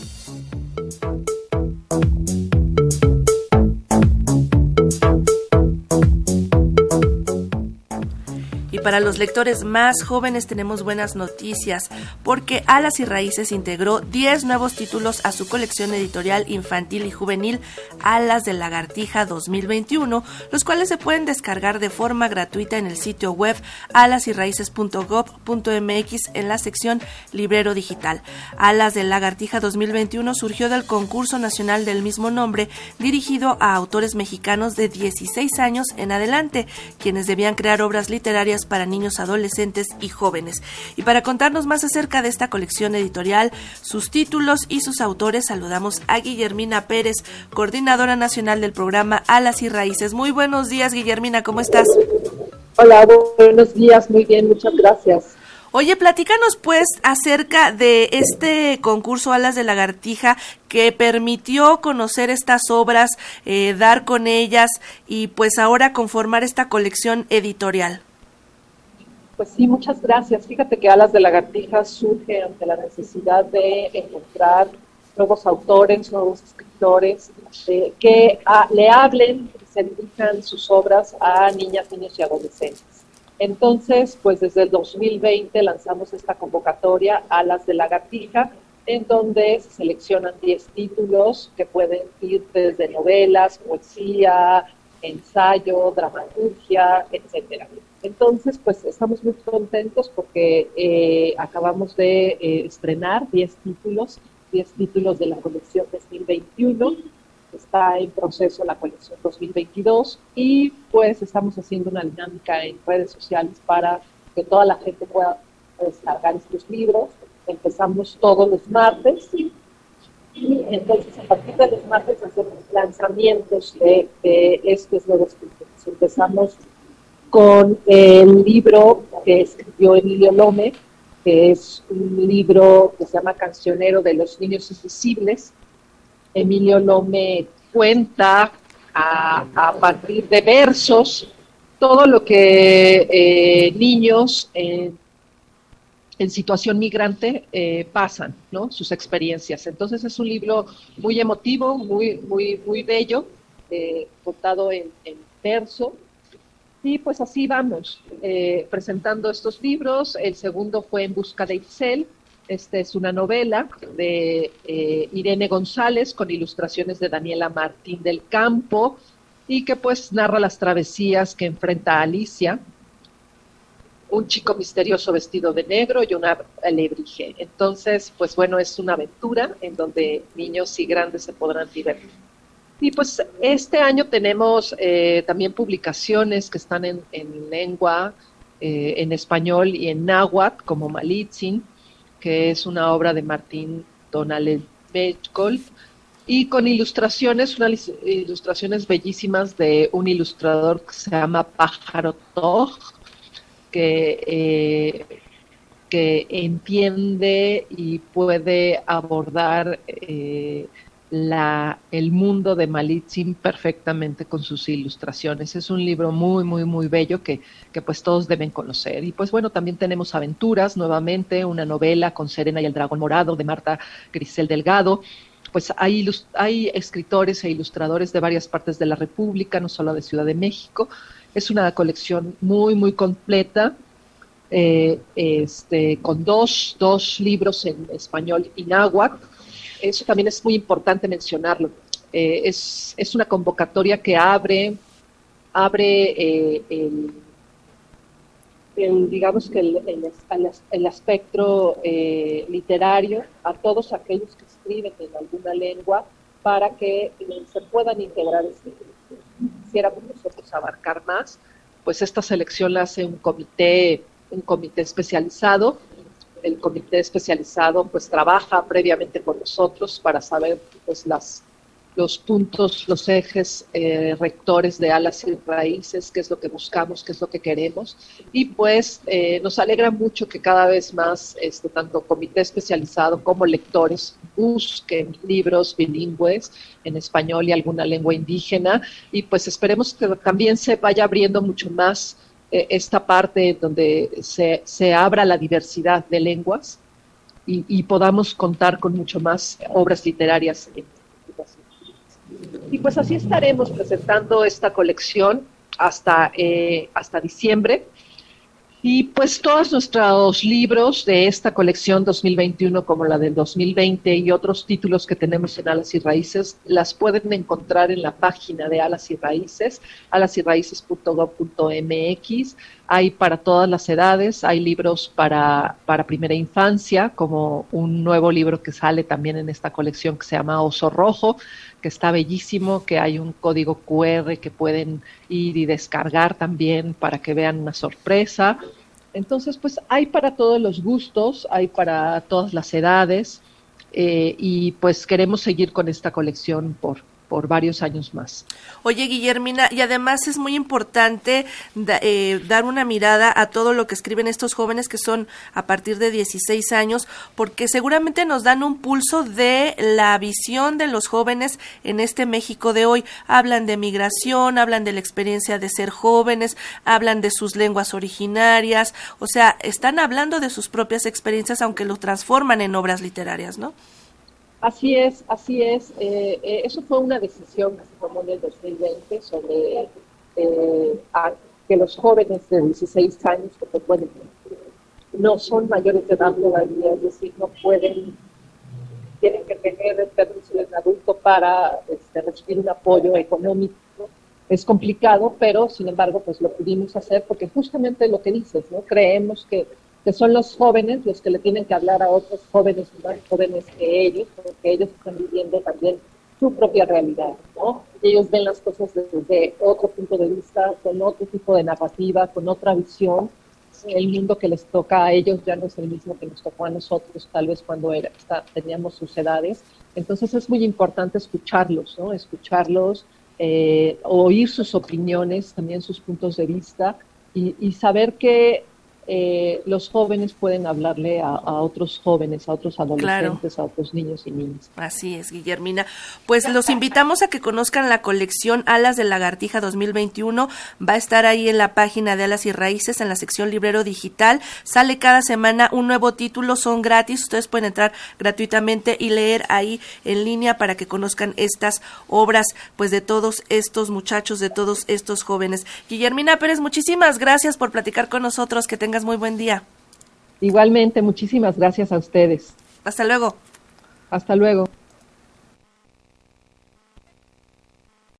Thank you. Para los lectores más jóvenes tenemos buenas noticias, porque Alas y Raíces integró 10 nuevos títulos a su colección editorial infantil y juvenil Alas de Lagartija 2021, los cuales se pueden descargar de forma gratuita en el sitio web alasyraíces.gov.mx en la sección Librero Digital. Alas de Lagartija 2021 surgió del concurso nacional del mismo nombre, dirigido a autores mexicanos de 16 años en adelante, quienes debían crear obras literarias para niños, adolescentes y jóvenes. Y para contarnos más acerca de esta colección editorial, sus títulos y sus autores, saludamos a Guillermina Pérez, coordinadora nacional del programa Alas y Raíces. Muy buenos días, Guillermina, ¿cómo estás? Hola, buenos días, muy bien, muchas gracias. Oye, platícanos pues acerca de este concurso Alas de Lagartija que permitió conocer estas obras, eh, dar con ellas y pues ahora conformar esta colección editorial. Pues sí, muchas gracias. Fíjate que Alas de Lagartija surge ante la necesidad de encontrar nuevos autores, nuevos escritores que le hablen, se dirijan sus obras a niñas, niños y adolescentes. Entonces, pues desde el 2020 lanzamos esta convocatoria Alas de Lagartija, en donde se seleccionan 10 títulos que pueden ir desde novelas, poesía, ensayo, dramaturgia, etcétera. Entonces, pues estamos muy contentos porque eh, acabamos de eh, estrenar 10 títulos, 10 títulos de la colección 2021. Está en proceso la colección 2022 y pues estamos haciendo una dinámica en redes sociales para que toda la gente pueda descargar estos libros. Empezamos todos los martes y entonces a partir de los martes hacemos lanzamientos de, de estos nuevos títulos. Empezamos con el libro que escribió Emilio Lome, que es un libro que se llama Cancionero de los Niños Invisibles. Emilio Lome cuenta a, partir de versos todo lo que eh, niños en, situación migrante eh, pasan, ¿no? sus experiencias. Entonces es un libro muy emotivo, muy, muy, muy bello, eh, contado en, en verso, y pues así vamos, eh, presentando estos libros. El segundo fue En Busca de Itzel. Esta es una novela de eh, Irene González con ilustraciones de Daniela Martín del Campo y que pues narra las travesías que enfrenta Alicia, un chico misterioso vestido de negro y una alebrije. Entonces, pues bueno, es una aventura en donde niños y grandes se podrán divertir. Y pues este año tenemos eh, también publicaciones que están en, lengua, eh, en español y en náhuatl, como Malitzin, que es una obra de Martín Donald Mechkold, y con ilustraciones, unas ilustraciones bellísimas de un ilustrador que se llama Pájaro Toj, que, eh, que entiende y puede abordar la, el mundo de Malitzin perfectamente con sus ilustraciones. Es un libro muy, muy, muy bello que, que, pues todos deben conocer. Y pues bueno, también tenemos Aventuras, nuevamente, una novela con Serena y el Dragón Morado de Marta Grisel Delgado. Pues hay, hay escritores e ilustradores de varias partes de la República, no solo de Ciudad de México. Es una colección muy, muy completa. Eh, este, con dos, dos libros en español y náhuatl, eso también es muy importante mencionarlo. Eh, es, una convocatoria que abre, abre eh, el, digamos que el, el, aspecto eh, literario a todos aquellos que escriben en alguna lengua para que se puedan integrar este Quisiéramos nosotros abarcar más, pues esta selección la hace un comité, un comité especializado el comité especializado pues trabaja previamente con nosotros para saber pues las los puntos, los ejes eh, rectores de alas y raíces, qué es lo que buscamos, qué es lo que queremos. Y pues eh, nos alegra mucho que cada vez más, este, tanto comité especializado como lectores, busquen libros bilingües en español y alguna lengua indígena. Y pues esperemos que también se vaya abriendo mucho más esta parte donde se, se, abra la diversidad de lenguas y, podamos contar con mucho más obras literarias. Y pues así estaremos presentando esta colección hasta, eh, hasta diciembre. Y pues todos nuestros libros de esta colección 2021, como la del 2020 y otros títulos que tenemos en Alas y Raíces, las pueden encontrar en la página de Alas y Raíces, alasyraíces.gov.mx. Hay para todas las edades, hay libros para, para primera infancia, como un nuevo libro que sale también en esta colección que se llama Oso Rojo, que está bellísimo, que hay un código QR que pueden ir y descargar también para que vean una sorpresa. Entonces, pues hay para todos los gustos, hay para todas las edades eh, y pues queremos seguir con esta colección por, por varios años más. Oye, Guillermina, y además es muy importante eh, dar una mirada a todo lo que escriben estos jóvenes que son a partir de 16 años, porque seguramente nos dan un pulso de la visión de los jóvenes en este México de hoy. Hablan de migración, hablan de la experiencia de ser jóvenes, hablan de sus lenguas originarias, o sea, están hablando de sus propias experiencias, aunque lo transforman en obras literarias, ¿no? Así es, así es. Eh, eh, eso fue una decisión que se tomó en el 2020 sobre eh, que los jóvenes de 16 años, que pueden, no son mayores de edad todavía, es decir, no pueden, tienen que tener el permiso del adulto para este, recibir un apoyo económico. Es complicado, pero sin embargo, pues lo pudimos hacer porque justamente lo que dices, ¿no? Creemos que que son los jóvenes los que le tienen que hablar a otros jóvenes más jóvenes que ellos, porque ellos están viviendo también su propia realidad, ¿no? Ellos ven las cosas desde otro punto de vista, con otro tipo de narrativa, con otra visión. El mundo que les toca a ellos ya no es el mismo que nos tocó a nosotros, tal vez cuando era, teníamos sus edades. Entonces es muy importante escucharlos, ¿no? Escucharlos, eh, oír sus opiniones, también sus puntos de vista y, y saber que eh, los jóvenes pueden hablarle a, otros jóvenes, a otros adolescentes, a otros niños y niñas. Así es, Guillermina. Pues los invitamos a que conozcan la colección Alas de Lagartija 2021. Va a estar ahí en la página de Alas y Raíces, en la sección librero digital. Sale cada semana un nuevo título, son gratis. Ustedes pueden entrar gratuitamente y leer ahí en línea para que conozcan estas obras, pues de todos estos muchachos, de todos estos jóvenes. Guillermina Pérez, muchísimas gracias por platicar con nosotros. Que tengas muy buen día. Igualmente, muchísimas gracias a ustedes. Hasta luego. Hasta luego.